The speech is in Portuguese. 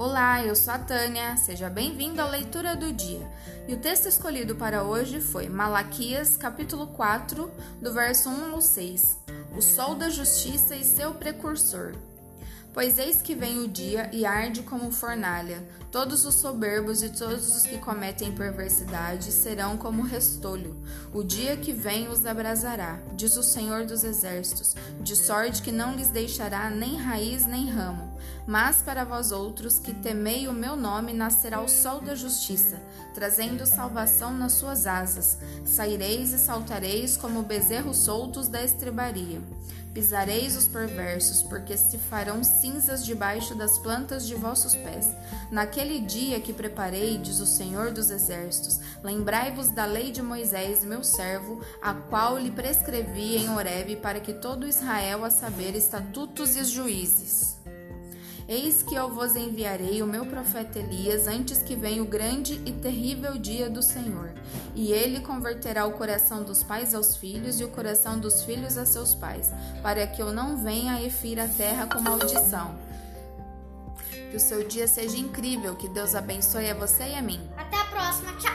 Olá, eu sou a Tânia, seja bem-vindo à leitura do dia. E o texto escolhido para hoje foi Malaquias, capítulo 4, do verso 1 ao 6. O sol da justiça e seu precursor. Pois eis que vem o dia e arde como fornalha. Todos os soberbos e todos os que cometem perversidade serão como restolho. O dia que vem os abrasará, diz o Senhor dos Exércitos, de sorte que não lhes deixará nem raiz nem ramo. Mas para vós outros que temei o meu nome nascerá o sol da justiça, trazendo salvação nas suas asas. Saireis e saltareis como bezerros soltos da estrebaria. Pisareis os perversos, porque se farão cinzas debaixo das plantas de vossos pés. Naquele dia que preparei, diz o Senhor dos Exércitos, lembrai-vos da lei de Moisés, meu servo, a qual lhe prescrevi em Horebe para que todo Israel a saber estatutos e juízes. Eis que eu vos enviarei o meu profeta Elias antes que venha o grande e terrível dia do Senhor. E ele converterá o coração dos pais aos filhos e o coração dos filhos a seus pais, para que eu não venha e fira a terra com maldição. Que o seu dia seja incrível, que Deus abençoe a você e a mim. Até a próxima, tchau!